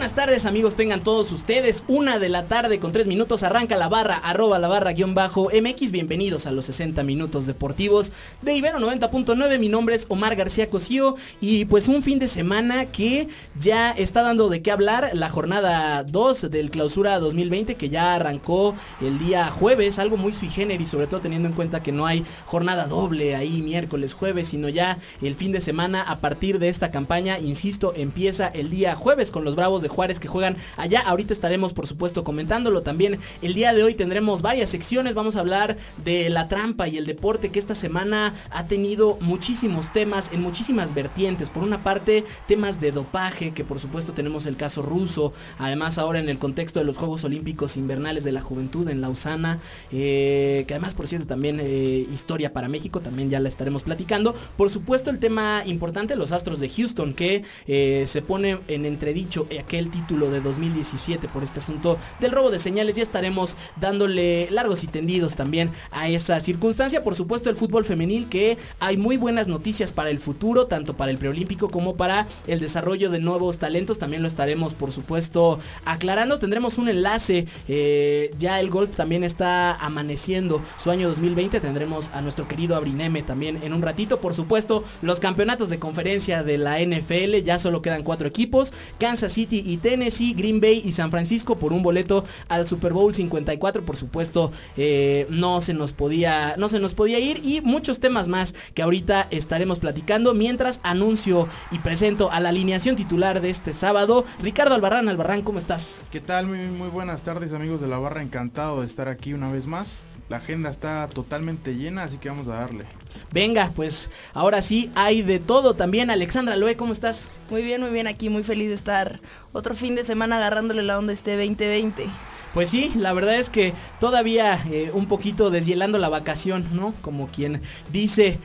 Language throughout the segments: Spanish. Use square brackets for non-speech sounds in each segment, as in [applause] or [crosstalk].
buenas tardes amigos, tengan todos ustedes. Una de la tarde con tres minutos arranca la barra, arroba la barra guion bajo MX. Bienvenidos a los 60 minutos deportivos de Ibero 90.9. Mi nombre es Omar García Cosío y pues un fin de semana que ya está dando de qué hablar. La jornada 2 del clausura 2020 que ya arrancó el día jueves, algo muy sui generis, sobre todo teniendo en cuenta que no hay jornada doble ahí miércoles, jueves, sino ya el fin de semana a partir de esta campaña, insisto, empieza el día jueves con los Bravos de Juárez que juegan allá. Ahorita estaremos, por supuesto, comentándolo también. El día de hoy tendremos varias secciones. Vamos a hablar de la trampa y el deporte que esta semana ha tenido muchísimos temas en muchísimas vertientes. Por una parte, temas de dopaje, que por supuesto tenemos el caso ruso. Además, ahora en el contexto de los Juegos Olímpicos Invernales de la Juventud en Lausana, eh, que además, por cierto, también eh, historia para México, también ya la estaremos platicando. Por supuesto, el tema importante, los Astros de Houston, que eh, se pone en entredicho aquel título de 2017 por este asunto del robo de señales. Ya estaremos dándole largos y tendidos también a esa circunstancia. Por supuesto el fútbol femenil que hay muy buenas noticias para el futuro, tanto para el preolímpico como para el desarrollo de nuevos talentos. También lo estaremos por supuesto aclarando. Tendremos un enlace. Eh, ya el golf también está amaneciendo su año 2020. Tendremos a nuestro querido Abrineme también en un ratito. Por supuesto los campeonatos de conferencia de la NFL. Ya solo quedan cuatro equipos. Kansas City y Tennessee, Green Bay y San Francisco por un boleto al Super Bowl 54. Por supuesto, eh, no se nos podía, no se nos podía ir y muchos temas más que ahorita estaremos platicando. Mientras anuncio y presento a la alineación titular de este sábado, Ricardo Albarrán. Albarrán, ¿cómo estás? ¿Qué tal? Muy, muy buenas tardes amigos de la barra. Encantado de estar aquí una vez más. La agenda está totalmente llena, así que vamos a darle. Venga, pues ahora sí hay de todo también. Alexandra Loe, ¿cómo estás? Muy bien, muy bien, aquí muy feliz de estar otro fin de semana agarrándole la onda este 2020. Pues sí, la verdad es que todavía eh, un poquito deshielando la vacación, ¿no? Como quien dice.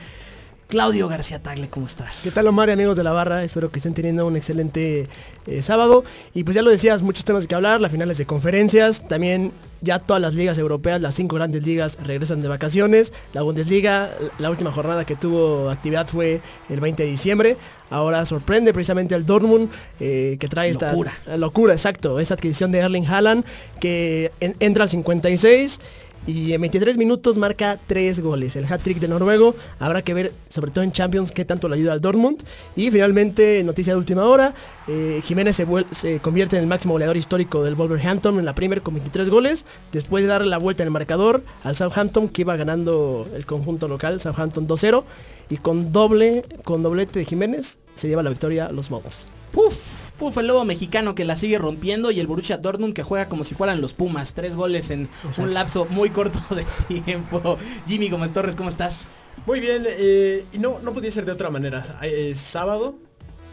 Claudio García Tagle, ¿cómo estás? ¿Qué tal Omar y amigos de la barra? Espero que estén teniendo un excelente eh, sábado. Y pues ya lo decías, muchos temas que hablar, las finales de conferencias, también ya todas las ligas europeas, las cinco grandes ligas regresan de vacaciones. La Bundesliga, la última jornada que tuvo actividad fue el 20 de diciembre. Ahora sorprende precisamente al Dortmund eh, que trae esta Locura. locura, exacto, esta adquisición de Erling Haaland que en- entra al 56 y en 23 minutos marca 3 goles. El hat-trick de Noruego. Habrá que ver, sobre todo en Champions, qué tanto le ayuda al Dortmund. Y finalmente, noticia de última hora, eh, Jiménez se, convierte en el máximo goleador histórico del Wolverhampton en la Premier con 23 goles. Después de darle la vuelta en el marcador al Southampton, que iba ganando el conjunto local, Southampton 2-0. Y con doble, con doblete de Jiménez, se lleva la victoria los modos. Puf, puf, el lobo mexicano que la sigue rompiendo y el Borussia Dortmund que juega como si fueran los Pumas. Tres goles en un lapso muy corto de [laughs] tiempo. Jimmy Gómez Torres, ¿cómo estás? Muy bien, eh, y no, no podía ser de otra manera. Es sábado,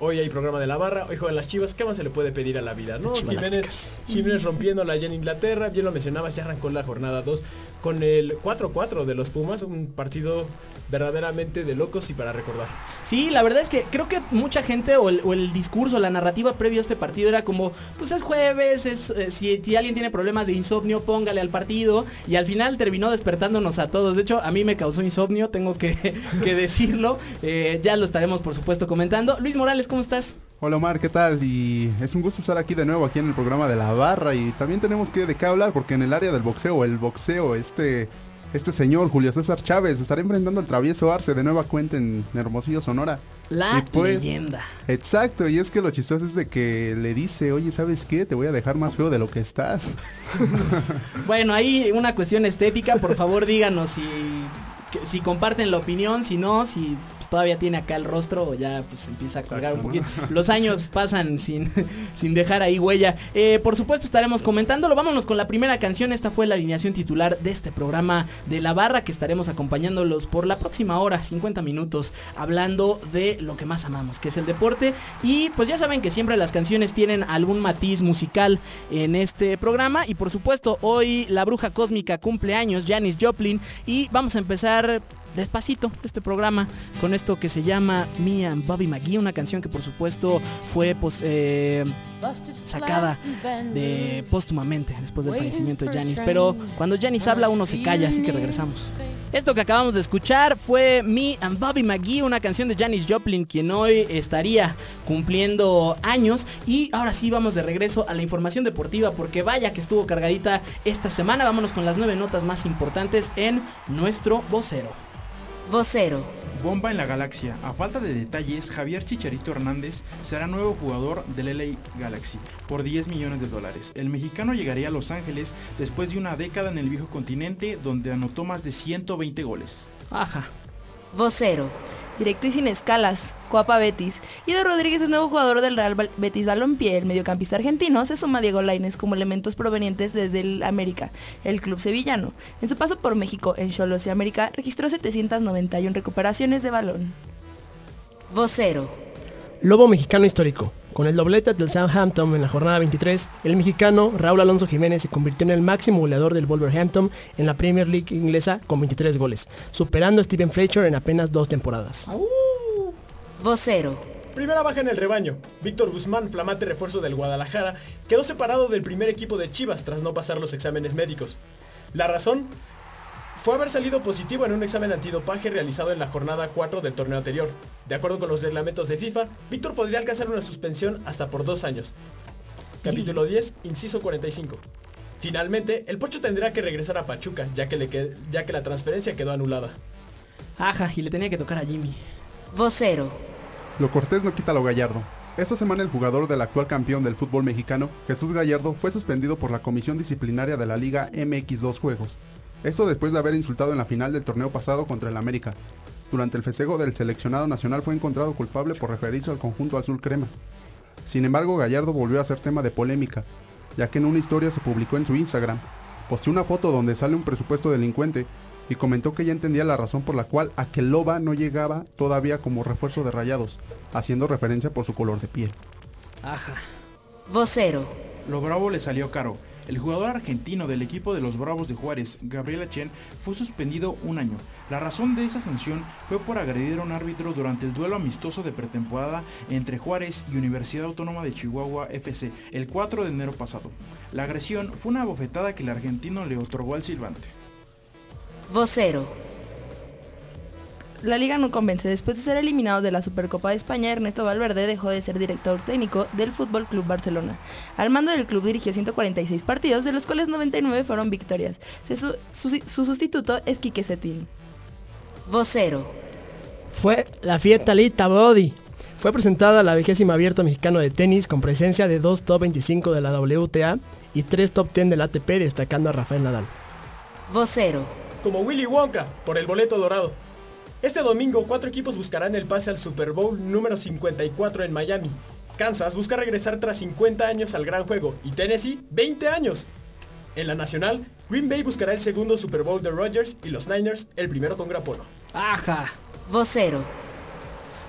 hoy hay programa de la barra, hoy juegan las chivas, ¿qué más se le puede pedir a la vida? ¿no? Jiménez, Jiménez rompiéndola allá en Inglaterra, bien lo mencionabas, ya arrancó la jornada 2 con el 4-4 de los Pumas, un partido verdaderamente de locos y para recordar. Sí, la verdad es que creo que mucha gente o el, o el discurso, la narrativa previo a este partido era como, pues es jueves, es, eh, si, si alguien tiene problemas de insomnio, póngale al partido. Y al final terminó despertándonos a todos. De hecho, a mí me causó insomnio, tengo que, [laughs] que decirlo. Eh, ya lo estaremos, por supuesto, comentando. Luis Morales, ¿cómo estás? Hola Omar, ¿qué tal? Y es un gusto estar aquí de nuevo aquí en el programa de la barra y también tenemos que de qué hablar porque en el área del boxeo, el boxeo, este este señor Julio César Chávez estará enfrentando al travieso Arce de nueva cuenta en Hermosillo, Sonora. La pues- leyenda. Exacto, y es que lo chistoso es de que le dice, oye, ¿sabes qué? Te voy a dejar más feo de lo que estás. [laughs] Bueno, ahí una cuestión estética, por favor díganos si, si comparten la opinión, si no, si todavía tiene acá el rostro o ya pues empieza a colgar un poquito. [laughs] Los años pasan sin, [laughs] sin dejar ahí huella. Eh, por supuesto estaremos comentándolo. Vámonos con la primera canción. Esta fue la alineación titular de este programa de La Barra que estaremos acompañándolos por la próxima hora, 50 minutos, hablando de lo que más amamos, que es el deporte. Y pues ya saben que siempre las canciones tienen algún matiz musical en este programa. Y por supuesto, hoy la bruja cósmica cumple años, Janis Joplin. Y vamos a empezar despacito este programa con esto que se llama Me and Bobby McGee, una canción que por supuesto fue pues, eh, sacada de póstumamente después del fallecimiento de Janis. Pero cuando Janis habla uno se calla, así que regresamos. Esto que acabamos de escuchar fue Me and Bobby McGee, una canción de Janis Joplin, quien hoy estaría cumpliendo años. Y ahora sí vamos de regreso a la información deportiva, porque vaya que estuvo cargadita esta semana. Vámonos con las nueve notas más importantes en nuestro vocero. Vocero. Bomba en la galaxia. A falta de detalles, Javier Chicharito Hernández será nuevo jugador del LA Galaxy por 10 millones de dólares. El mexicano llegaría a Los Ángeles después de una década en el viejo continente donde anotó más de 120 goles. Ajá. Vocero. Directo y sin escalas. Coapa Betis. Ido Rodríguez es nuevo jugador del Real Betis Balompié. El mediocampista argentino se suma a Diego Lainez como elementos provenientes desde el América, el club sevillano. En su paso por México, en Cholos y América, registró 791 recuperaciones de balón. Vocero. Lobo mexicano histórico. Con el doblete del Southampton en la jornada 23, el mexicano Raúl Alonso Jiménez se convirtió en el máximo goleador del Wolverhampton en la Premier League inglesa con 23 goles, superando a Steven Fletcher en apenas dos temporadas. Vocero. Primera baja en el rebaño. Víctor Guzmán, flamante refuerzo del Guadalajara, quedó separado del primer equipo de Chivas tras no pasar los exámenes médicos. La razón fue haber salido positivo en un examen antidopaje realizado en la jornada 4 del torneo anterior. De acuerdo con los reglamentos de FIFA, Víctor podría alcanzar una suspensión hasta por dos años. Capítulo 10, inciso 45. Finalmente, el Pocho tendrá que regresar a Pachuca, ya que, le qued- ya que la transferencia quedó anulada. Ajá, y le tenía que tocar a Jimmy. Vocero. Lo cortés no quita lo gallardo. Esta semana el jugador del actual campeón del fútbol mexicano, Jesús Gallardo, fue suspendido por la comisión disciplinaria de la Liga MX2 Juegos. Esto después de haber insultado en la final del torneo pasado contra el América. Durante el festejo del seleccionado nacional fue encontrado culpable por referirse al conjunto azul crema. Sin embargo, Gallardo volvió a ser tema de polémica, ya que en una historia se publicó en su Instagram. Posteó una foto donde sale un presupuesto delincuente y comentó que ya entendía la razón por la cual Aqueloba no llegaba todavía como refuerzo de rayados, haciendo referencia por su color de piel. Ajá. Vocero. Lo bravo le salió caro. El jugador argentino del equipo de los Bravos de Juárez, Gabriel Chen, fue suspendido un año. La razón de esa sanción fue por agredir a un árbitro durante el duelo amistoso de pretemporada entre Juárez y Universidad Autónoma de Chihuahua FC el 4 de enero pasado. La agresión fue una bofetada que el argentino le otorgó al silbante. Vocero. La liga no convence. Después de ser eliminados de la Supercopa de España, Ernesto Valverde dejó de ser director técnico del Fútbol Club Barcelona. Al mando del club dirigió 146 partidos, de los cuales 99 fueron victorias. Se su, su- su sustituto es Quique Setín. Vocero. Fue la fiesta Lita Body. Fue presentada la vigésima abierta mexicano de tenis con presencia de dos top 25 de la WTA y tres top 10 del ATP destacando a Rafael Nadal. Vocero. como Willy Wonka por el boleto dorado. Este domingo, cuatro equipos buscarán el pase al Super Bowl número 54 en Miami. Kansas busca regresar tras 50 años al gran juego y Tennessee 20 años. En la nacional, Green Bay buscará el segundo Super Bowl de Rodgers y los Niners el primero con Grapono. Ajá. Vocero.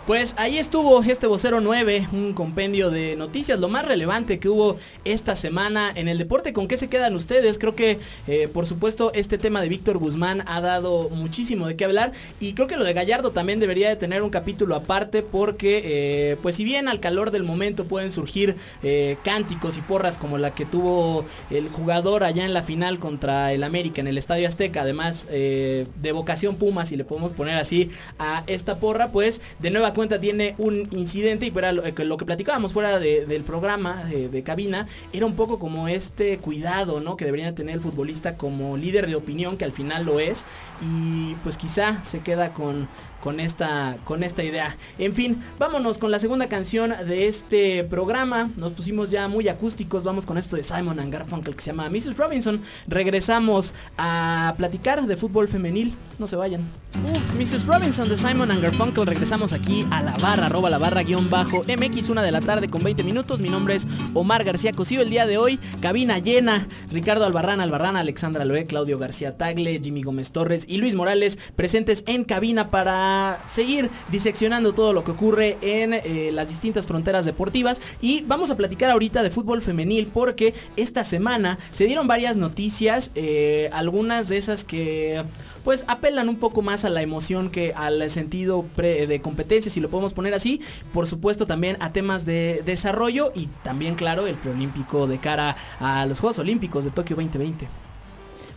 Pues ahí estuvo este vocero 9, un compendio de noticias, lo más relevante que hubo esta semana en el deporte. ¿Con qué se quedan ustedes? Creo que, eh, por supuesto, este tema de Víctor Guzmán ha dado muchísimo de qué hablar y creo que lo de Gallardo también debería de tener un capítulo aparte porque, eh, pues si bien al calor del momento pueden surgir eh, cánticos y porras como la que tuvo el jugador allá en la final contra el América en el Estadio Azteca, además de vocación Puma, si le podemos poner así a esta porra, pues de nueva cuenta tiene un incidente y eh, lo que platicábamos fuera de- del programa de, de cabina era un poco como este cuidado, ¿no? Que debería tener el futbolista como líder de opinión, que al final lo es. Y pues quizá se queda con, con, esta, con esta idea. En fin, vámonos con la segunda canción de este programa. Nos pusimos ya muy acústicos. Vamos con esto de Simon and Garfunkel que se llama Mrs. Robinson. Regresamos a platicar de fútbol femenil. No se vayan. Uf, Mrs. Robinson de Simon and Garfunkel. Regresamos aquí a la barra, arroba la barra guion bajo MX, una de la tarde con 20 minutos. Mi nombre es Omar García Cosío. El día de hoy, cabina llena. Ricardo Albarrán, Albarrán, Alexandra Loé, Claudio García Tagle, Jimmy Gómez Torres y Luis Morales presentes en cabina para seguir diseccionando todo lo que ocurre en eh, las distintas fronteras deportivas. Y vamos a platicar ahorita de fútbol femenil porque esta semana se dieron varias noticias, eh, algunas de esas que pues apelan un poco más a la emoción que al sentido de competencia, si lo podemos poner así. Por supuesto también a temas de desarrollo y también claro el preolímpico de cara a los Juegos Olímpicos de Tokio 2020.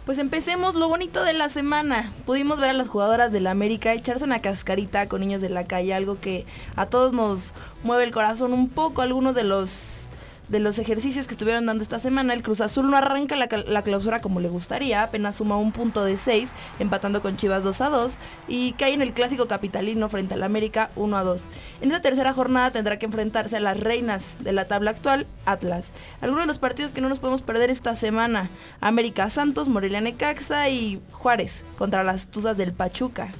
Pues empecemos lo bonito de la semana. Pudimos ver a las jugadoras del América echarse una cascarita con niños de la calle, algo que a todos nos mueve el corazón un poco. Algunos de los de los ejercicios que estuvieron dando esta semana, el Cruz Azul no arranca la, clausura como le gustaría, apenas suma un punto de 6, empatando con Chivas 2 a 2 y cae en el clásico capitalino frente al América 1 a 2. En esta tercera jornada tendrá que enfrentarse a las reinas de la tabla actual, Atlas. Algunos de los partidos que no nos podemos perder esta semana, América Santos, Morelia Necaxa y Juárez contra las Tuzas del Pachuca.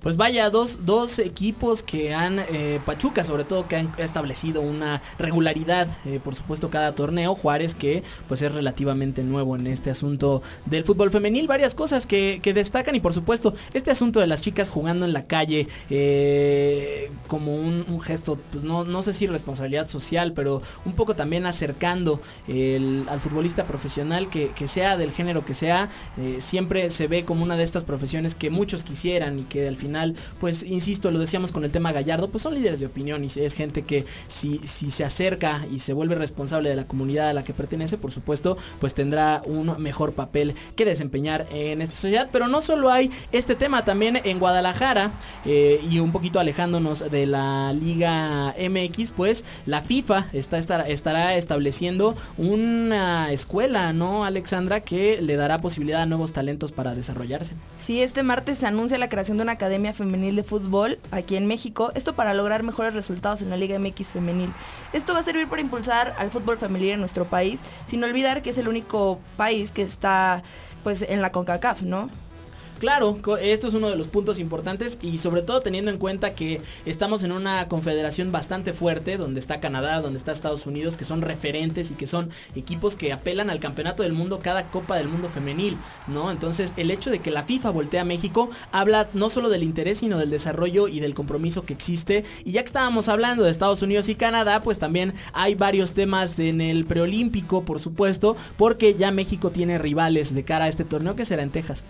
Pues vaya, dos, dos equipos que han, eh, Pachuca sobre todo, que han establecido una regularidad, eh, por supuesto, cada torneo. Juárez que pues es relativamente nuevo en este asunto del fútbol femenil. Varias cosas que, que destacan y por supuesto este asunto de las chicas jugando en la calle eh, como un, gesto, pues no, no sé si responsabilidad social, pero un poco también acercando al futbolista profesional que, que sea del género que sea, siempre se ve como una de estas profesiones que muchos quisieran y que al final, pues insisto, lo decíamos con el tema Gallardo, pues son líderes de opinión y es gente que si, si se acerca y se vuelve responsable de la comunidad a la que pertenece, por supuesto, pues tendrá un mejor papel que desempeñar en esta sociedad. Pero no solo hay este tema, también en Guadalajara eh, y un poquito alejándonos de la Liga MX, pues la FIFA está, estará, estará estableciendo una escuela, ¿no, Alexandra? Que le dará posibilidad a nuevos talentos para desarrollarse. Sí, este martes se anuncia la creación de una academia femenil de fútbol aquí en México, esto para lograr mejores resultados en la Liga MX femenil. Esto va a servir para impulsar al fútbol femenil en nuestro país, sin olvidar que es el único país que está pues en la CONCACAF, ¿no? Claro, esto es uno de los puntos importantes y sobre todo teniendo en cuenta que estamos en una confederación bastante fuerte, donde está Canadá, donde está Estados Unidos, que son referentes y que son equipos que apelan al campeonato del mundo cada Copa del Mundo femenil, ¿no? Entonces el hecho de que la FIFA voltee a México habla no solo del interés, sino del desarrollo y del compromiso que existe. Y ya que estábamos hablando de Estados Unidos y Canadá, pues también hay varios temas en el preolímpico, por supuesto, porque ya México tiene rivales de cara a este torneo que será en Texas.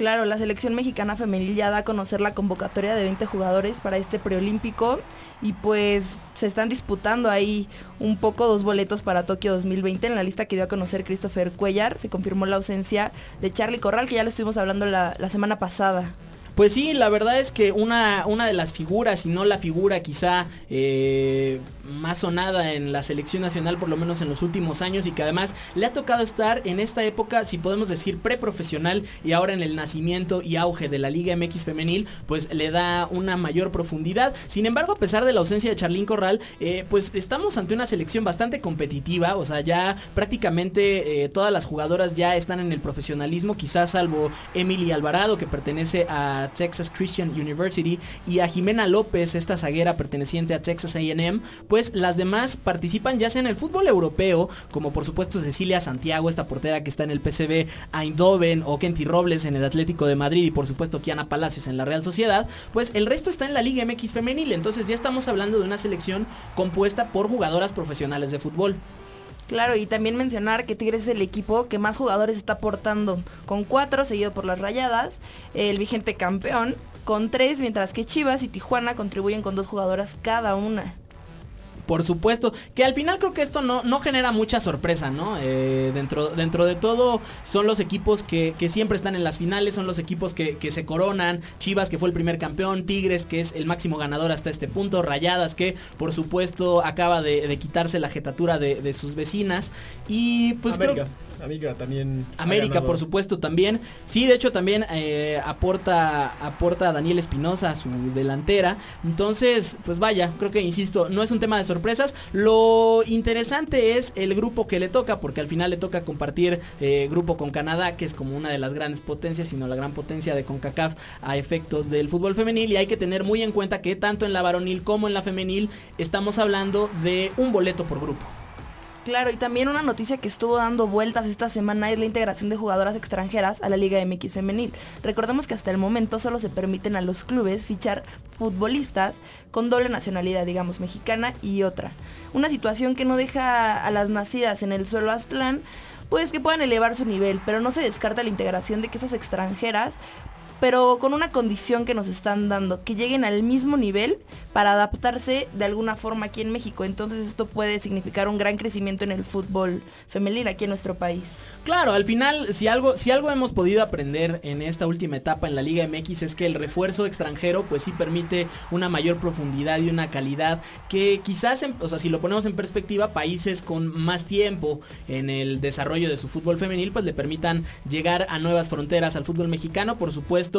Claro, la selección mexicana femenil ya da a conocer la convocatoria de 20 jugadores para este preolímpico y pues se están disputando ahí un poco dos boletos para Tokio 2020. En la lista que dio a conocer Christopher Cuellar se confirmó la ausencia de Charlie Corral, que ya lo estuvimos hablando la, la semana pasada. Pues sí, la verdad es que una, una de las figuras, y no la figura quizá eh, más sonada en la selección nacional, por lo menos en los últimos años, y que además le ha tocado estar en esta época, si podemos decir, preprofesional, y ahora en el nacimiento y auge de la Liga MX femenil, pues le da una mayor profundidad. Sin embargo, a pesar de la ausencia de Charlín Corral, eh, pues estamos ante una selección bastante competitiva, o sea, ya prácticamente eh, todas las jugadoras ya están en el profesionalismo, quizás salvo Emily Alvarado, que pertenece a Texas Christian University, y a Jimena López, esta zaguera perteneciente a Texas AM, pues las demás participan ya sea en el fútbol europeo, como por supuesto Cecilia Santiago, esta portera que está en el PCB Eindhoven, o Kenty Robles en el Atlético de Madrid, y por supuesto Kiana Palacios en la Real Sociedad, pues el resto está en la Liga MX femenil, entonces ya estamos hablando de una selección compuesta por jugadoras profesionales de fútbol. Claro, y también mencionar que Tigres es el equipo que más jugadores está aportando, con cuatro, seguido por las Rayadas, el vigente campeón, con tres, mientras que Chivas y Tijuana contribuyen con dos jugadoras cada una. Por supuesto, que al final creo que esto no, no genera mucha sorpresa, ¿no? Eh, dentro, dentro de todo son los equipos que, que siempre están en las finales, son los equipos que, que se coronan, Chivas que fue el primer campeón, Tigres que es el máximo ganador hasta este punto, Rayadas que por supuesto acaba de, de quitarse la jetatura de, de sus vecinas. Y pues creo América también. América, por supuesto, también. Sí, de hecho, también eh, aporta, aporta a Daniel Espinosa, su delantera. Entonces, pues vaya, creo que, insisto, no es un tema de sorpresas. Lo interesante es el grupo que le toca, porque al final le toca compartir eh, grupo con Canadá, que es como una de las grandes potencias, sino la gran potencia de CONCACAF a efectos del fútbol femenil. Y hay que tener muy en cuenta que tanto en la varonil como en la femenil estamos hablando de un boleto por grupo. Claro, y también una noticia que estuvo dando vueltas esta semana es la integración de jugadoras extranjeras a la Liga MX femenil. Recordemos que hasta el momento solo se permiten a los clubes fichar futbolistas con doble nacionalidad, digamos, mexicana y otra. Una situación que no deja a las nacidas en el suelo Aztlán pues que puedan elevar su nivel, pero no se descarta la integración de que esas extranjeras pero con una condición que nos están dando, que lleguen al mismo nivel para adaptarse de alguna forma aquí en México. Entonces esto puede significar un gran crecimiento en el fútbol femenil aquí en nuestro país. Claro, al final, si algo, si algo hemos podido aprender en esta última etapa en la Liga MX es que el refuerzo extranjero pues sí permite una mayor profundidad y una calidad que quizás, o sea, si lo ponemos en perspectiva, países con más tiempo en el desarrollo de su fútbol femenil pues le permitan llegar a nuevas fronteras al fútbol mexicano. Por supuesto,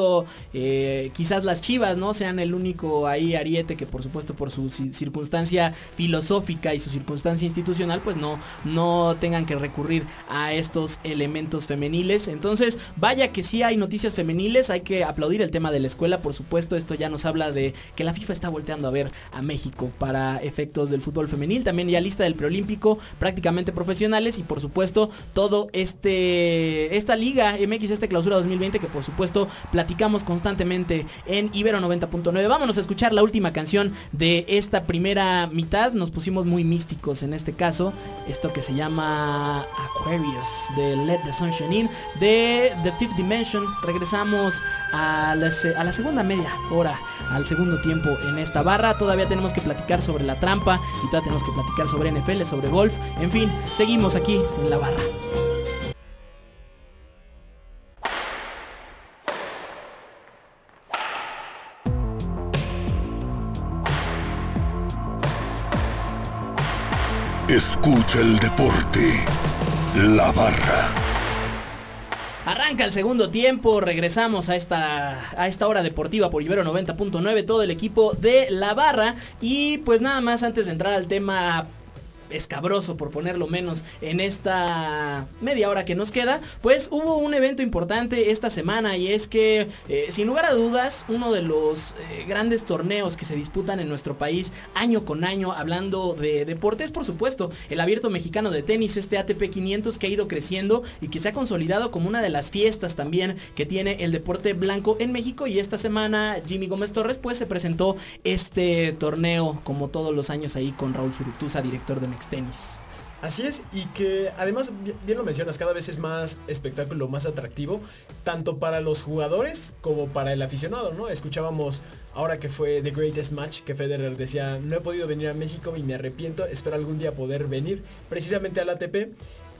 eh, quizás las Chivas, ¿no? Sean el único ahí ariete que por supuesto por su ci- circunstancia filosófica y su circunstancia institucional pues no, no tengan que recurrir a estos elementos femeniles. Entonces, vaya que sí hay noticias femeniles, hay que aplaudir el tema de la escuela, por supuesto, esto ya nos habla de que la FIFA está volteando a ver a México para efectos del fútbol femenil, también ya lista del preolímpico, prácticamente profesionales y por supuesto todo este esta liga MX este clausura 2020 que por supuesto platicamos constantemente en Ibero 90.9. Vámonos a escuchar la última canción de esta primera mitad, nos pusimos muy místicos en este caso, esto que se llama Aquarius de Let the Sunshine In de The Fifth Dimension. Regresamos a la, a la segunda media hora, al segundo tiempo en esta barra. Todavía tenemos que platicar sobre la trampa y todavía tenemos que platicar sobre NFL, sobre golf. En fin, seguimos aquí en la barra. Escucha el deporte. La barra. Arranca el segundo tiempo, regresamos a esta, a esta hora deportiva por Ibero 90.9, todo el equipo de La Barra. Y pues nada más antes de entrar al tema escabroso por ponerlo menos en esta media hora que nos queda pues hubo un evento importante esta semana y es que eh, sin lugar a dudas uno de los eh, grandes torneos que se disputan en nuestro país año con año hablando de deportes por supuesto el abierto mexicano de tenis este ATP 500 que ha ido creciendo y que se ha consolidado como una de las fiestas también que tiene el deporte blanco en México y esta semana Jimmy Gómez Torres pues se presentó este torneo como todos los años ahí con Raúl Zurutuza director de Mex Tenis. Así es, y que además, bi- bien lo mencionas, cada vez es más espectáculo, más atractivo, tanto para los jugadores como para el aficionado, ¿no? Escuchábamos ahora que fue The Greatest Match, que Federer decía, no he podido venir a México y me arrepiento, espero algún día poder venir precisamente al ATP.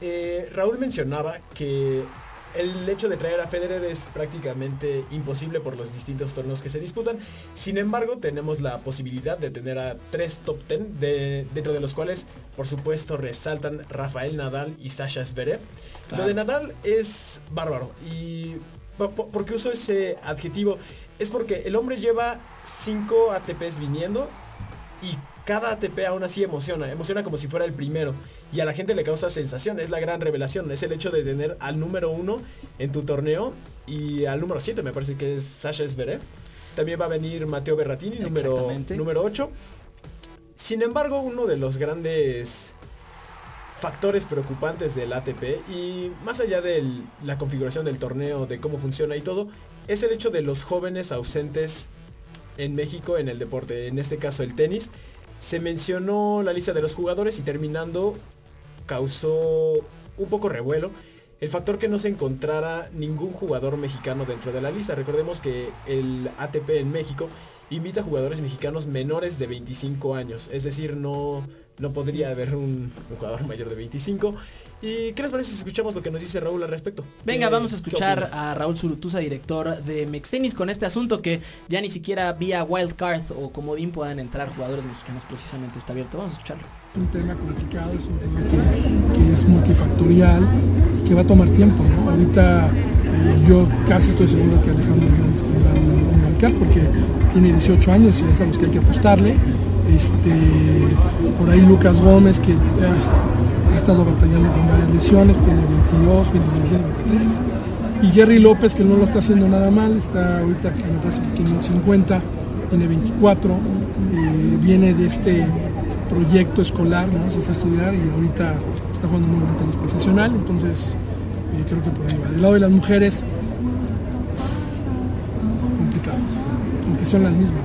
Eh, Raúl mencionaba que el hecho de traer a Federer es prácticamente imposible por los distintos torneos que se disputan. Sin embargo, tenemos la posibilidad de tener a tres top 10, de, dentro de los cuales, por supuesto, resaltan Rafael Nadal y Sasha Zverev. Claro. Lo de Nadal es bárbaro. ¿Y po- po- por qué uso ese adjetivo? Es porque el hombre lleva 5 ATPs viniendo y cada ATP aún así emociona, emociona como si fuera el primero. Y a la gente le causa sensación, es la gran revelación, es el hecho de tener al número uno en tu torneo y al número 7 me parece que es Sasha Zverev. También va a venir Mateo Berratini, número, número 8. Sin embargo, uno de los grandes factores preocupantes del ATP y más allá de la configuración del torneo, de cómo funciona y todo, es el hecho de los jóvenes ausentes en México en el deporte, en este caso el tenis. Se mencionó la lista de los jugadores y terminando causó un poco revuelo. el factor que no se encontrara ningún jugador mexicano dentro de la lista. Recordemos que el ATP en México invita a jugadores mexicanos menores de 25 años, es decir, no, no podría haber un, un jugador mayor de 25. ¿Y qué les parece si escuchamos lo que nos dice Raúl al respecto? Venga, ¿Qué- vamos a escuchar a Raúl Surutusa, director de Mextenis, con este asunto que ya ni siquiera vía wildcard o comodín puedan entrar jugadores mexicanos precisamente está abierto. Vamos a escucharlo. Un tema complicado, es un tema que, es multifactorial y que va a tomar tiempo. ¿no? Ahorita eh, yo casi estoy seguro que Alejandro Hernández tendrá un, un porque tiene 18 años y ya sabemos que hay que apostarle. Este, por ahí Lucas Gómez que ah, ha estado batallando con varias lesiones, tiene 22, 22, 23. Y Jerry López que no lo está haciendo nada mal, está ahorita que me parece que 550, tiene 24, eh, viene de este proyecto escolar, ¿no? Se fue a estudiar y ahorita está jugando muy buen tenis profesional, entonces eh, creo que por ahí va. Del lado de las mujeres, complicado, aunque son las mismas,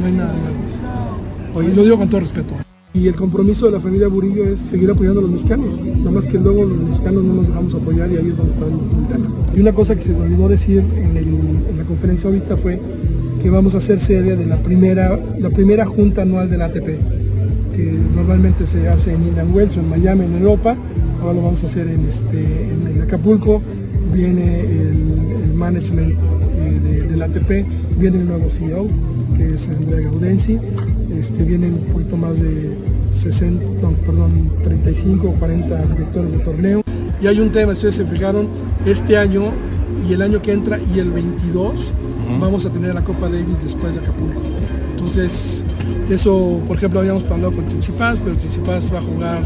no hay nada nuevo. Y lo digo con todo respeto. Y el compromiso de la familia Burillo es seguir apoyando a los mexicanos, nada más que luego los mexicanos no nos dejamos apoyar y ahí es donde está el. Y una cosa que se me olvidó decir en la conferencia ahorita fue que vamos a ser sede de la primera, la primera junta anual del ATP que normalmente se hace en Indian Wells o en Miami, en Europa. Ahora lo vamos a hacer en, este, en, en Acapulco. Viene el, el management eh, de- del ATP, viene el nuevo CEO, que es Andrea Gaudenzi. Este, vienen un poquito más de 60, no, perdón, 35 o 40 directores de torneo. Y hay un tema, ustedes se fijaron, este año y el año que entra y el 22 vamos a tener la Copa Davis después de Acapulco. Entonces, eso, por ejemplo, habíamos hablado con Tsitsipas, pero Tsitsipas va a jugar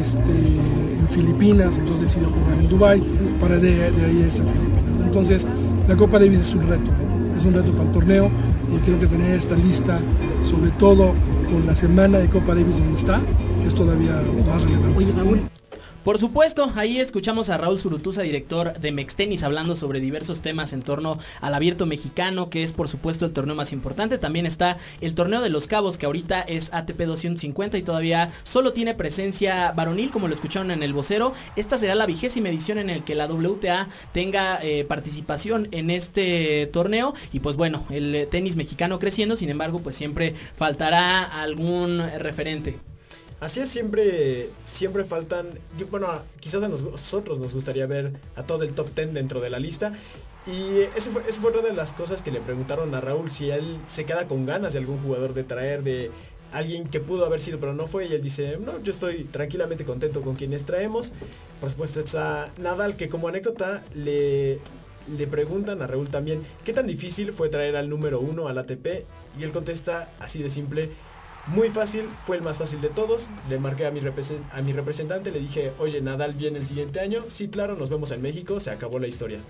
este, en Filipinas, entonces decidió jugar en Dubai para de, ahí irse a Filipinas. Entonces, la Copa Davis es un reto, es un reto para el torneo y creo que tener esta lista, sobre todo con la semana de Copa Davis donde está, es todavía más relevante. Por supuesto, ahí escuchamos a Raúl Surutusa, director de Mextenis, hablando sobre diversos temas en torno al abierto mexicano, que es por supuesto el torneo más importante. También está el torneo de los cabos, que ahorita es ATP 250 y todavía solo tiene presencia varonil, como lo escucharon en el vocero. Esta será la vigésima edición en el que la WTA tenga eh, participación en este torneo. Y pues bueno, el tenis mexicano creciendo, sin embargo, pues siempre faltará algún referente. Así es, siempre, siempre faltan, bueno, quizás a nosotros nos gustaría ver a todo el top 10 dentro de la lista. Y eso fue, eso fue una de las cosas que le preguntaron a Raúl si él se queda con ganas de algún jugador de traer, de alguien que pudo haber sido pero no fue. Y él dice, no, yo estoy tranquilamente contento con quienes traemos. Por supuesto está Nadal, que como anécdota le, le preguntan a Raúl también, ¿qué tan difícil fue traer al número uno al ATP? Y él contesta así de simple, muy fácil, fue el más fácil de todos. Le marqué a mi, representante, le dije, oye, Nadal viene el siguiente año. Sí, claro, nos vemos en México, se acabó la historia.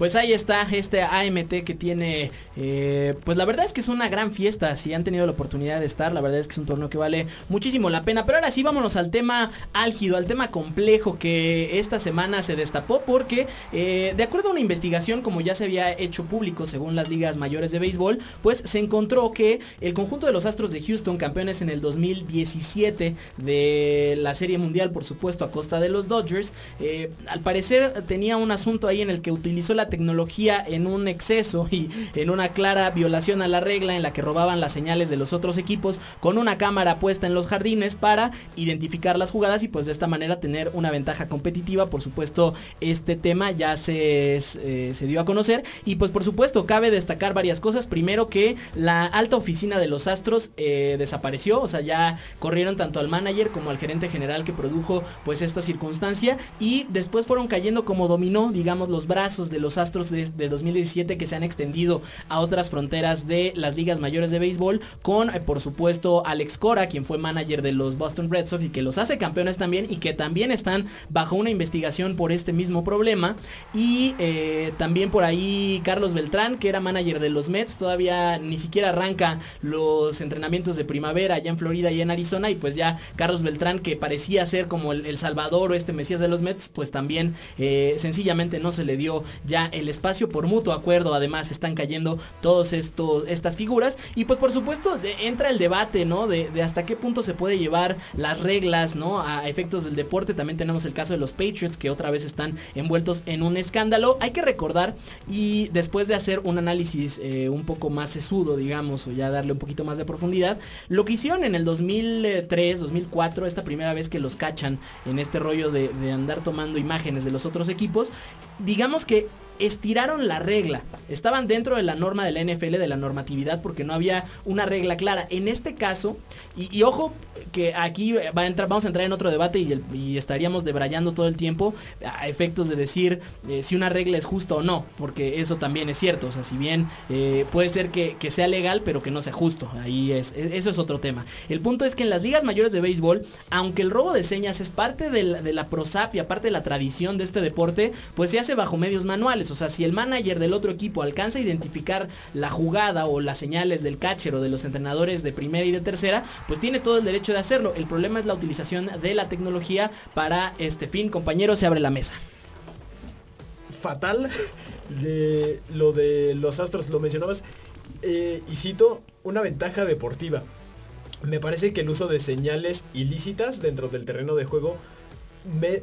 Pues ahí está este AMT que tiene, eh, pues la verdad es que es una gran fiesta, si han tenido la oportunidad de estar, la verdad es que es un torneo que vale muchísimo la pena. Pero ahora sí vámonos al tema álgido, al tema complejo que esta semana se destapó porque eh, de acuerdo a una investigación como ya se había hecho público según las ligas mayores de béisbol, pues se encontró que el conjunto de los Astros de Houston, campeones en el 2017 de la Serie Mundial, por supuesto, a costa de los Dodgers, eh, al parecer tenía un asunto ahí en el que utilizó la tecnología en un exceso y en una clara violación a la regla en la que robaban las señales de los otros equipos con una cámara puesta en los jardines para identificar las jugadas y pues de esta manera tener una ventaja competitiva. Por supuesto, este tema ya se, eh, se dio a conocer y pues por supuesto cabe destacar varias cosas. Primero que la alta oficina de los Astros eh, desapareció, o sea, ya corrieron tanto al manager como al gerente general que produjo pues esta circunstancia y después fueron cayendo como dominó, digamos, los brazos de los Astros de, de 2017 que se han extendido a otras fronteras de las ligas mayores de béisbol con eh, por supuesto Alex Cora, quien fue manager de los Boston Red Sox y que los hace campeones también y que también están bajo una investigación por este mismo problema. Y eh, también por ahí Carlos Beltrán, que era manager de los Mets, todavía ni siquiera arranca los entrenamientos de primavera allá en Florida y en Arizona. Y pues ya Carlos Beltrán que parecía ser como el, el salvador o este mesías de los Mets, pues también eh, sencillamente no se le dio ya el espacio por mutuo acuerdo. Además están cayendo todas estas figuras. Y pues por supuesto entra el debate, ¿no? De, hasta qué punto se puede llevar las reglas, ¿no? A efectos del deporte. También tenemos el caso de los Patriots que otra vez están envueltos en un escándalo. Hay que recordar y después de hacer un análisis eh, un poco más sesudo, digamos, o ya darle un poquito más de profundidad, lo que hicieron en el 2003, 2004, esta primera vez que los cachan en este rollo de andar tomando imágenes de los otros equipos, digamos que estiraron la regla. Estaban dentro de la norma de la NFL, de la normatividad, porque no había una regla clara. En este caso, y, ojo que aquí va a entrar, vamos a entrar en otro debate y, estaríamos debrayando todo el tiempo a efectos de decir eh, si una regla es justa o no, porque eso también es cierto. O sea, si bien eh, puede ser que, sea legal, pero que no sea justo. Ahí es, e, eso es otro tema. El punto es que en las ligas mayores de béisbol, aunque el robo de señas es parte de la, de la prosapia, parte de la tradición de este deporte, pues se hace bajo medios manuales. O sea, si el manager del otro equipo alcanza a identificar la jugada o las señales del catcher o de los entrenadores de primera y de tercera, pues tiene todo el derecho de hacerlo. El problema es la utilización de la tecnología para este fin. Compañero, se abre la mesa. Fatal de lo de los astros, lo mencionabas. Eh, y cito, una ventaja deportiva. Me parece que el uso de señales ilícitas dentro del terreno de juego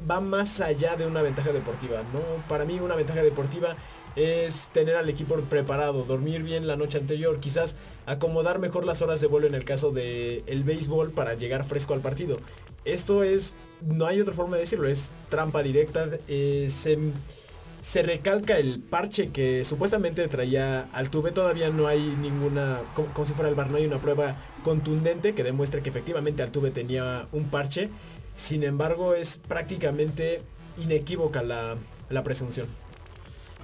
va más allá de una ventaja deportiva. ¿no? Para mí una ventaja deportiva es tener al equipo preparado, dormir bien la noche anterior, quizás acomodar mejor las horas de vuelo en el caso del el béisbol para llegar fresco al partido. Esto es, no hay otra forma de decirlo, es trampa directa. Eh, se, recalca el parche que supuestamente traía Altuve. Todavía no hay ninguna, como, como si fuera el bar, no hay una prueba contundente que demuestre que efectivamente Altuve tenía un parche. Sin embargo, es prácticamente inequívoca la, presunción.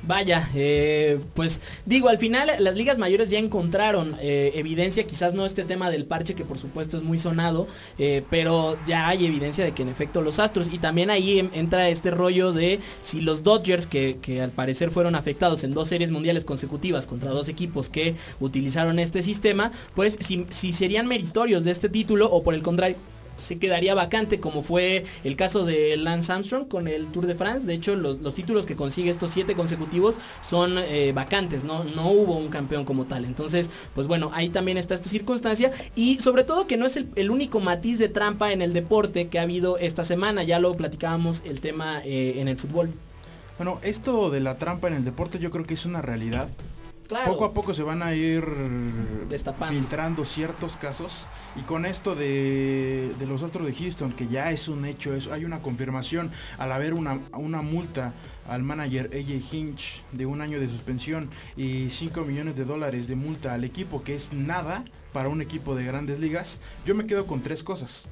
Vaya, eh, pues digo, al final las ligas mayores ya encontraron eh, evidencia, quizás no este tema del parche que por supuesto es muy sonado, eh, pero ya hay evidencia de que en efecto los Astros y también ahí entra este rollo de si los Dodgers, que, al parecer fueron afectados en dos series mundiales consecutivas contra dos equipos que utilizaron este sistema, pues si, si serían meritorios de este título o por el contrario se quedaría vacante, como fue el caso de Lance Armstrong con el Tour de France. De hecho, los, títulos que consigue estos siete consecutivos son eh, vacantes, ¿no? No hubo un campeón como tal. Entonces, pues bueno, ahí también está esta circunstancia. Y sobre todo que no es el, único matiz de trampa en el deporte que ha habido esta semana. Ya lo platicábamos el tema eh, en el fútbol. Bueno, esto de la trampa en el deporte yo creo que es una realidad. Poco a poco se van a ir filtrando ciertos casos y con esto de, los Astros de Houston, que ya es un hecho, hay una confirmación al haber una, una multa al manager AJ Hinch de un año de suspensión y 5 millones de dólares de multa al equipo, que es nada para un equipo de grandes ligas, yo me quedo con tres cosas.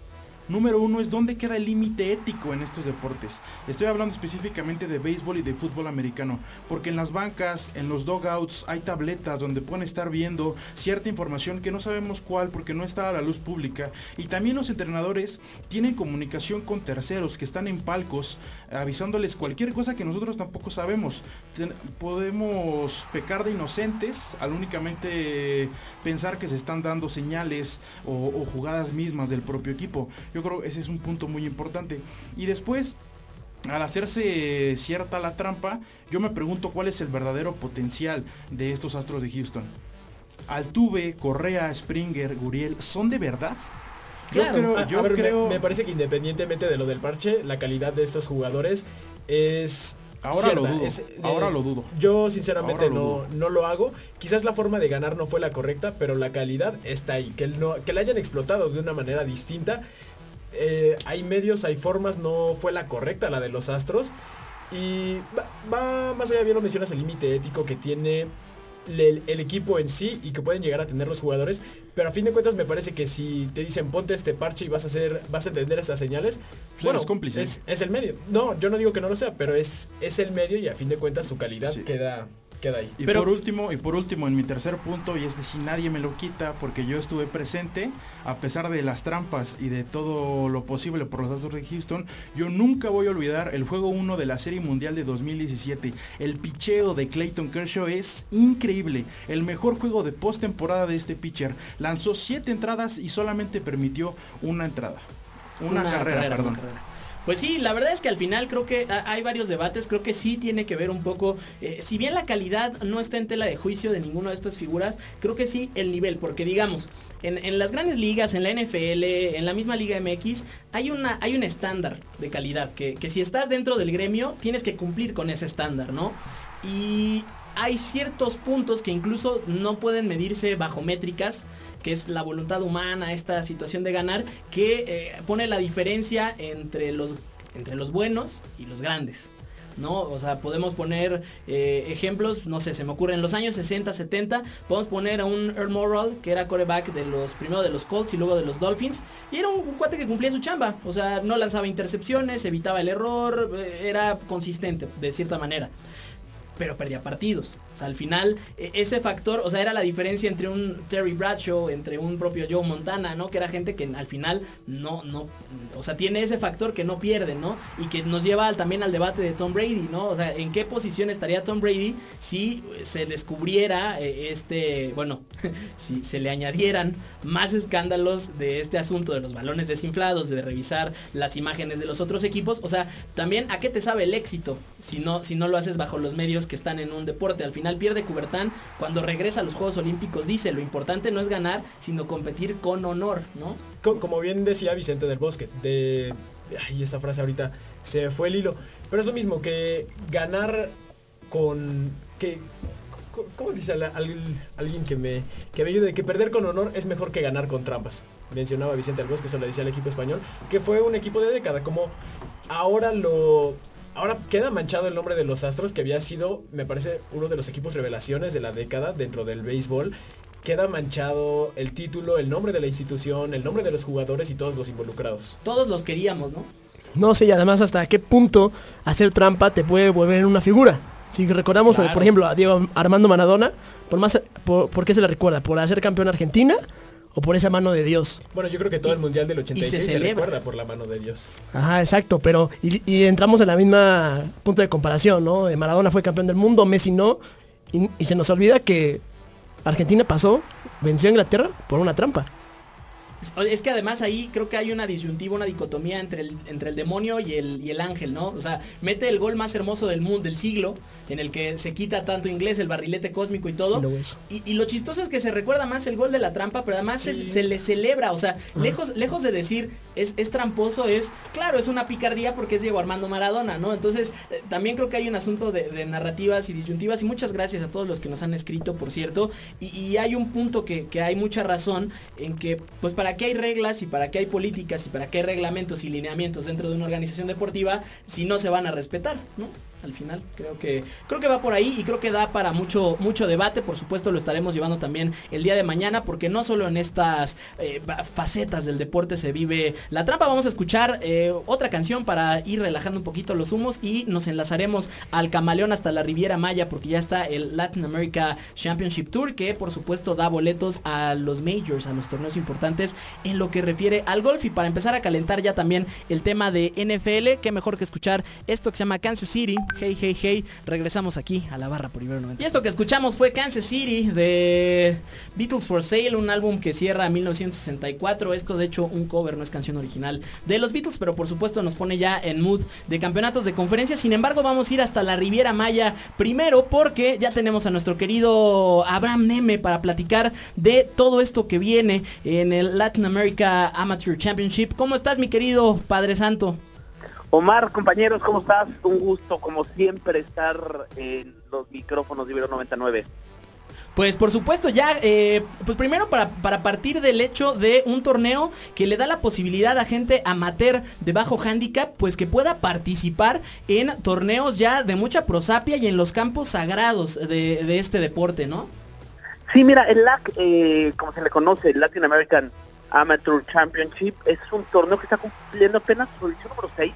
Número uno es dónde queda el límite ético en estos deportes. Estoy hablando específicamente de béisbol y de fútbol americano, porque en las bancas, en los dogouts, hay tabletas donde pueden estar viendo cierta información que no sabemos cuál porque no está a la luz pública. Y también los entrenadores tienen comunicación con terceros que están en palcos avisándoles cualquier cosa que nosotros tampoco sabemos. podemos pecar de inocentes al únicamente pensar que se están dando señales o, jugadas mismas del propio equipo. Creo que ese es un punto muy importante. Y después, al hacerse cierta la trampa, yo me pregunto cuál es el verdadero potencial de estos Astros de Houston. Altuve, Correa, Springer, Guriel, ¿son de verdad? Yo creo, yo creo... Me, parece que independientemente de lo del parche, la calidad de estos jugadores es Ahora lo dudo. ahora lo dudo. Yo sinceramente no, no lo hago. Quizás la forma de ganar no fue la correcta, pero la calidad está ahí. Que, no, que la hayan explotado de una manera distinta eh, hay medios, hay formas, no fue la correcta la de los Astros. Y va, más allá, bien lo mencionas, el límite ético que tiene el, equipo en sí y que pueden llegar a tener los jugadores. Pero a fin de cuentas me parece que si te dicen ponte este parche y vas a hacer, vas a entender estas señales, pues bueno, es cómplice. Es, el medio. No, yo no digo que no lo sea, pero es, es el medio y a fin de cuentas su calidad queda, queda ahí. Y por último, y por último, en mi tercer punto, y este sí nadie me lo quita, porque yo estuve presente, a pesar de las trampas y de todo lo posible por los Astros de Houston, yo nunca voy a olvidar el juego 1 de la Serie Mundial de 2017. El picheo de Clayton Kershaw es increíble. El mejor juego de postemporada de este pitcher. Lanzó 7 entradas y solamente permitió una entrada. Una, carrera, perdón. Pues sí, la verdad es que al final creo que hay varios debates, creo que sí tiene que ver un poco, eh, si bien la calidad no está en tela de juicio de ninguna de estas figuras, creo que sí el nivel, porque digamos, en, las grandes ligas, en la NFL, en la misma Liga MX, hay, una, hay un estándar de calidad, que, que si estás dentro del gremio, tienes que cumplir con ese estándar, ¿no? Y hay ciertos puntos que incluso no pueden medirse bajo métricas, que es la voluntad humana, esta situación de ganar, que eh, pone la diferencia entre los, entre los buenos y los grandes. ¿no? O sea, podemos poner eh, ejemplos, no sé, se me ocurre en los años 60, 70, podemos poner a un Earl Morrall, que era coreback de los, primero de los Colts y luego de los Dolphins, y era un, cuate que cumplía su chamba, o sea, no lanzaba intercepciones, evitaba el error, eh, era consistente de cierta manera pero perdía partidos. O sea, al final, e, ese factor, o sea, era la diferencia entre un Terry Bradshaw, entre un propio Joe Montana, ¿no? Que era gente que al final no, no, o sea, tiene ese factor que no pierde, ¿no? Y que nos lleva también al debate de Tom Brady, ¿no? O sea, ¿en qué posición estaría Tom Brady si se descubriera eh, este, bueno, [laughs] si se le añadieran más escándalos de este asunto de los balones desinflados, de revisar las imágenes de los otros equipos? O sea, también, ¿a qué te sabe el éxito si no, si no lo haces bajo los medios que están en un deporte. Al final pierde Cubertán cuando regresa a los Juegos Olímpicos. Dice, lo importante no es ganar, sino competir con honor, ¿no? Como bien decía Vicente del Bosque, de... Ay, esta frase ahorita se fue el hilo. Pero es lo mismo que ganar con... que ¿Cómo dice alguien que me, que me ayude? Que perder con honor es mejor que ganar con trampas. Mencionaba Vicente Albos, que se lo decía al equipo español, que fue un equipo de década. Como ahora lo, Ahora queda manchado el nombre de los Astros, que había sido, me parece, uno de los equipos revelaciones de la década dentro del béisbol. Queda manchado el título, el nombre de la institución, el nombre de los jugadores y todos los involucrados. Todos los queríamos, ¿no? No sé, y además hasta qué punto hacer trampa te puede volver una figura. Si recordamos, por ejemplo, a Diego Armando Maradona, por más, por, qué se le recuerda? ¿Por hacer campeón Argentina? O por esa mano de Dios. Bueno, yo creo que todo el Mundial del 86 se, recuerda por la mano de Dios. Ajá, exacto, pero y, entramos en la misma punto de comparación, ¿no? Eh, Maradona fue campeón del mundo, Messi no, y, y se nos olvida que Argentina pasó, venció a Inglaterra por una trampa. Es que además ahí creo que hay una disyuntiva, una dicotomía entre el, entre el demonio y el, y el ángel, ¿no? O sea, mete el gol más hermoso del mundo, del siglo, en el que se quita tanto inglés, el barrilete cósmico y todo. Y, lo chistoso es que se recuerda más el gol de la trampa, pero además se, le celebra. O sea, lejos, lejos de decir es, es tramposo, es, claro, es una picardía porque es Diego Armando Maradona, ¿no? Entonces, eh, también creo que hay un asunto de, narrativas y disyuntivas. Y muchas gracias a todos los que nos han escrito, por cierto. Y, hay un punto que, que hay mucha razón en que, pues para para qué hay reglas y para qué hay políticas y para qué hay reglamentos y lineamientos dentro de una organización deportiva si no se van a respetar, ¿no? Al final. Creo que, creo que va por ahí y creo que da para mucho, mucho debate. Por supuesto lo estaremos llevando también el día de mañana porque no solo en estas eh, facetas del deporte se vive la trampa. Vamos a escuchar eh, otra canción para ir relajando un poquito los humos y nos enlazaremos al camaleón hasta la Riviera Maya porque ya está el Latin America Championship Tour que por supuesto da boletos a los majors, a los torneos importantes en lo que refiere al golf y para empezar a calentar ya también el tema de NFL, qué mejor que escuchar esto que se llama Kansas City Hey, hey, hey. Regresamos aquí a la barra por Ibero 90. Y esto que escuchamos fue Kansas City de Beatles for Sale, un álbum que cierra 1964. Esto, de hecho, un cover, no es canción original de los Beatles, pero por supuesto nos pone ya en mood de campeonatos de conferencia. Sin embargo, vamos a ir hasta la Riviera Maya primero porque ya tenemos a nuestro querido Abraham Neme para platicar de todo esto que viene en el Latin America Amateur Championship. ¿Cómo estás, mi querido Padre Santo? Omar, compañeros, ¿cómo estás? Un gusto, como siempre, estar en los micrófonos de Ibero 99. Pues por supuesto, ya, eh, pues primero para, para, partir del hecho de un torneo que le da la posibilidad a gente amateur de bajo handicap, pues que pueda participar en torneos ya de mucha prosapia y en los campos sagrados de, este deporte, ¿no? Sí, mira, el LAC, eh, como se le conoce, el Latin American Amateur Championship, es un torneo que está cumpliendo apenas su edición número 6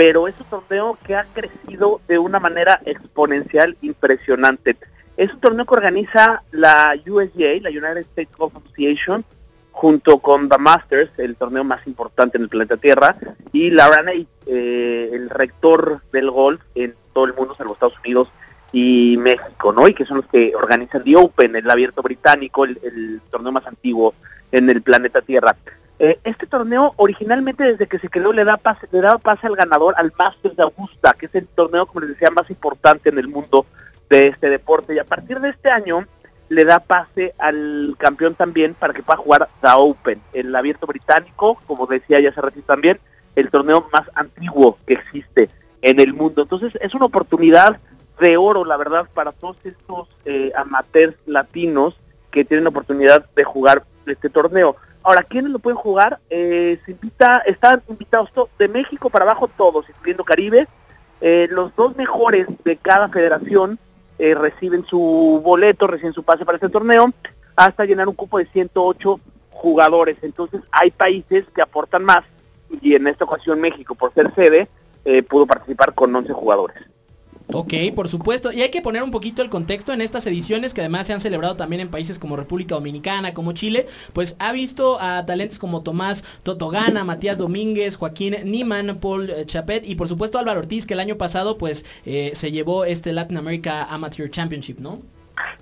pero es un torneo que ha crecido de una manera exponencial impresionante. Es un torneo que organiza la USGA, la United States Golf Association, junto con The Masters, el torneo más importante en el planeta Tierra, y la RANA, eh, el rector del golf en todo el mundo, salvo Estados Unidos y México, ¿no? Y que son los que organizan The Open, el abierto británico, el torneo más antiguo en el planeta Tierra. Eh, este torneo originalmente desde que se creó le da pase, le daba pase al ganador al Masters de Augusta, que es el torneo, como les decía, más importante en el mundo de este deporte. Y a partir de este año le da pase al campeón también para que pueda jugar The Open, el abierto británico, como decía ya hace ratito también, el torneo más antiguo que existe en el mundo. Entonces es una oportunidad de oro, la verdad, para todos estos eh, amateurs latinos que tienen la oportunidad de jugar este torneo. Ahora, ¿quiénes lo pueden jugar? Eh, se invita, están invitados de México para abajo todos, incluyendo Caribe. Eh, los dos mejores de cada federación eh, reciben su boleto, reciben su pase para este torneo, hasta llenar un cupo de 108 jugadores. Entonces, hay países que aportan más, y en esta ocasión México, por ser sede, pudo participar con 11 jugadores. Ok, por supuesto. Y hay que poner un poquito el contexto en estas ediciones que además se han celebrado también en países como República Dominicana, como Chile. Pues ha visto a talentos como Tomás Totogana, Matías Domínguez, Joaquín Niman, Paul eh, Chapet y por supuesto Álvaro Ortiz que el año pasado pues eh, se llevó este Latin America Amateur Championship, ¿no?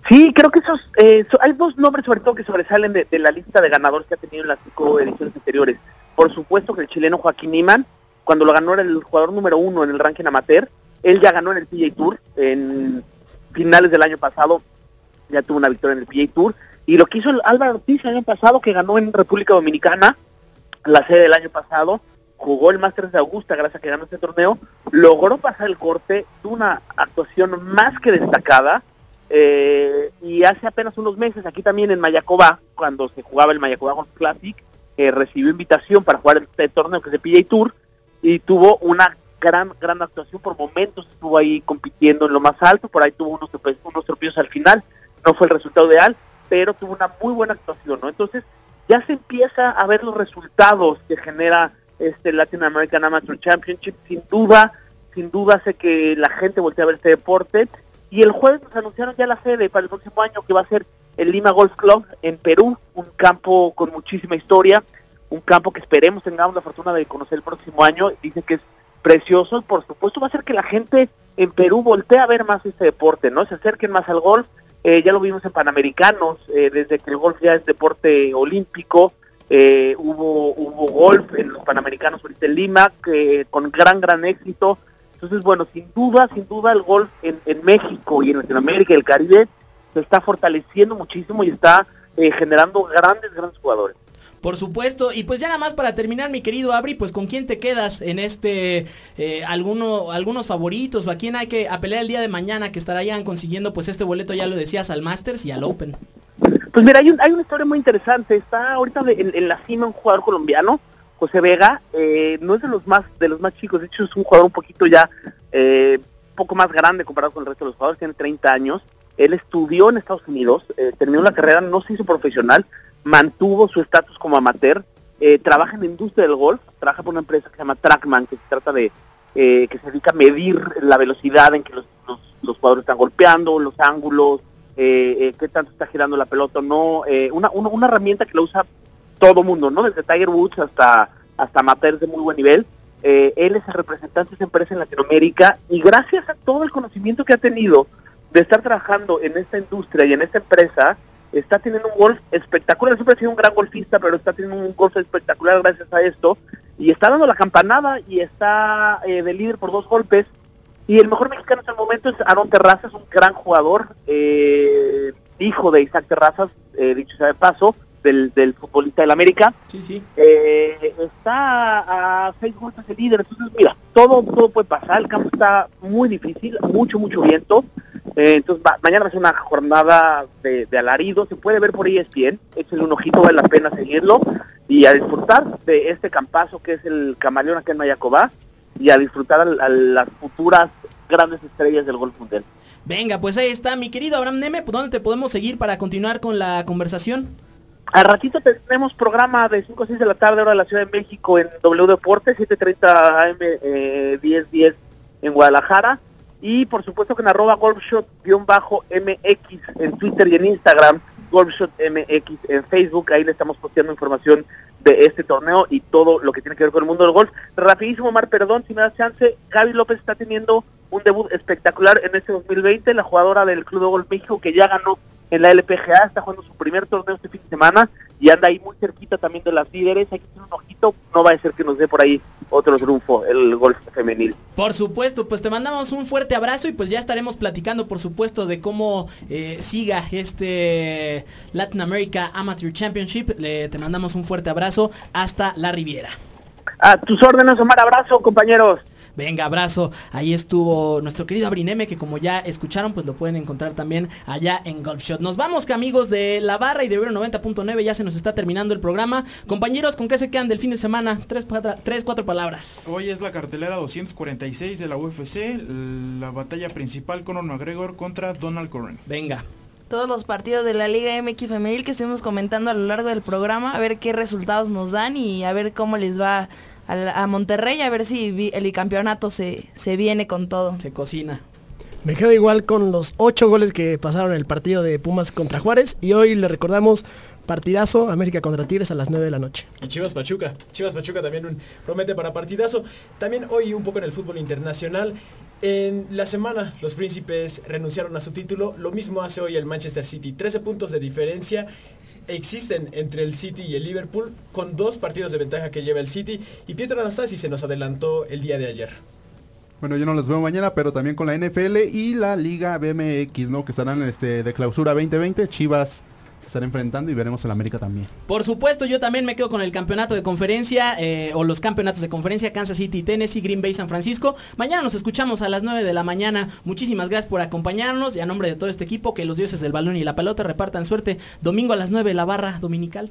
Sí, creo que esos, eh, hay dos nombres sobre todo que sobresalen de, la lista de ganadores que ha tenido en las cinco ediciones anteriores. Por supuesto que el chileno Joaquín Niman, cuando lo ganó era el jugador número uno en el ranking amateur, él ya ganó en el PGA Tour en finales del año pasado, ya tuvo una victoria en el PGA Tour. Y lo que hizo el Álvaro Ortiz el año pasado, que ganó en República Dominicana, la sede del año pasado, jugó el Masters de Augusta gracias a que ganó este torneo, logró pasar el corte, tuvo una actuación más que destacada, eh, y hace apenas unos meses aquí también en Mayacobá, cuando se jugaba el Mayacobá Golf Classic, eh, recibió invitación para jugar este torneo que es el PGA Tour, y tuvo una gran, gran actuación, por momentos estuvo ahí compitiendo en lo más alto, por ahí tuvo unos, unos tropiezos al final, no fue el resultado ideal, pero tuvo una muy buena actuación, ¿no? Entonces ya se empieza a ver los resultados que genera este Latin American Amateur Championship, sin duda, sin duda hace que la gente voltee a ver este deporte, y el jueves nos anunciaron ya la sede para el próximo año que va a ser el Lima Golf Club en Perú, un campo con muchísima historia, un campo que esperemos tengamos la fortuna de conocer el próximo año, dice que es precioso, por supuesto va a hacer que la gente en Perú voltee a ver más este deporte, ¿no? Se acerquen más al golf, eh, ya lo vimos en Panamericanos, eh, desde que el golf ya es deporte olímpico, eh, hubo, hubo golf en los Panamericanos ahorita en Lima, que, con gran, gran éxito. Entonces, bueno, sin duda, sin duda el golf en, en México y en Latinoamérica y el Caribe se está fortaleciendo muchísimo y está generando grandes, grandes jugadores. Por supuesto, y pues ya nada más para terminar, mi querido Abri, pues con quién te quedas en este, eh, alguno, algunos favoritos o a quién hay que apelar el día de mañana que estarían consiguiendo pues este boleto, ya lo decías, al Masters y al Open. Pues mira, hay, hay una historia muy interesante, está ahorita en, la cima un jugador colombiano, José Vega, eh, no es de los más de los más chicos, de hecho es un jugador un poquito ya, eh, poco más grande comparado con el resto de los jugadores, tiene 30 años, él estudió en Estados Unidos, eh, terminó la carrera, no se hizo profesional, mantuvo su estatus como amateur, eh, trabaja en la industria del golf, trabaja por una empresa que se llama Trackman, que se trata de, eh, que se dedica a medir la velocidad en que los, los, jugadores están golpeando, los ángulos, eh, qué tanto está girando la pelota, no, una, una, herramienta que la usa todo mundo, ¿no? Desde Tiger Woods hasta, hasta amateurs de muy buen nivel. él es el representante de esa empresa en Latinoamérica y gracias a todo el conocimiento que ha tenido de estar trabajando en esta industria y en esta empresa, está teniendo un golf espectacular, siempre ha sido un gran golfista, pero está teniendo un golf espectacular gracias a esto, y está dando la campanada y está eh, de líder por dos golpes, y el mejor mexicano hasta el momento es Aaron Terrazas, un gran jugador, eh, hijo de Isaac Terrazas, eh, dicho sea de paso, del, del futbolista del América. Sí, sí. está a seis golpes de líder, entonces mira, todo, todo puede pasar, el campo está muy difícil, mucho, mucho viento, eh, entonces mañana va a ser una jornada de, alarido, se puede ver por ESPN, échenle un ojito, vale la pena seguirlo y a disfrutar de este campazo que es el camaleón acá en Mayacobá y a disfrutar a, las futuras grandes estrellas del golf mundial. Venga, pues ahí está, mi querido Abraham Neme, ¿dónde te podemos seguir para continuar con la conversación? Al ratito tenemos programa de 5 a 6 de la tarde hora de la Ciudad de México en W Deportes, 7.30 AM eh, 10.10 en Guadalajara. Y por supuesto que en arroba golfshot-mx en Twitter y en Instagram, golfshotmx en Facebook, ahí le estamos posteando información de este torneo y todo lo que tiene que ver con el mundo del golf. Rapidísimo, Mar, perdón, si me das chance, Gaby López está teniendo un debut espectacular en este 2020, la jugadora del Club de Golf México que ya ganó en la LPGA, está jugando su primer torneo este fin de semana, y anda ahí muy cerquita también de las líderes, hay que tener un ojito, no va a ser que nos dé por ahí otro triunfo el golf femenil. Por supuesto, pues te mandamos un fuerte abrazo y pues ya estaremos platicando, por supuesto, de cómo eh, siga este Latin America Amateur Championship. Le, te mandamos un fuerte abrazo hasta la Riviera. A tus órdenes, Omar, abrazo, compañeros. Venga, abrazo. Ahí estuvo nuestro querido Abrineme, que como ya escucharon, pues lo pueden encontrar también allá en Golf Shot. Nos vamos, que amigos de la barra y de Ibero 90.9, ya se nos está terminando el programa. Compañeros, ¿con qué se quedan del fin de semana? Tres, cuatro, tres, cuatro palabras. Hoy es la cartelera 246 de la UFC, la batalla principal Conor McGregor contra Donald Corren. Venga todos los partidos de la Liga MX Femenil que estuvimos comentando a lo largo del programa, a ver qué resultados nos dan y a ver cómo les va a, Monterrey a ver si el bicampeonato se, se viene con todo. Se cocina. Me quedo igual con los ocho goles que pasaron el partido de Pumas contra Juárez y hoy le recordamos partidazo América contra Tigres a las 9 de la noche. Y Chivas Pachuca, Chivas Pachuca también un, promete para partidazo. También hoy un poco en el fútbol internacional. En la semana los príncipes renunciaron a su título, lo mismo hace hoy el Manchester City, 13 puntos de diferencia existen entre el City y el Liverpool con dos partidos de ventaja que lleva el City y Pietro Anastasi se nos adelantó el día de ayer. Bueno, yo no los veo mañana, pero también con la NFL y la Liga BMX, ¿no? Que estarán este, de clausura 2020. Chivas estar enfrentando y veremos el América también. Por supuesto, yo también me quedo con el campeonato de conferencia eh, o los campeonatos de conferencia Kansas City, Tennessee, Green Bay, San Francisco. Mañana nos escuchamos a las 9 de la mañana. Muchísimas gracias por acompañarnos y a nombre de todo este equipo, que los dioses del balón y la pelota repartan suerte. Domingo a las 9, la barra dominical.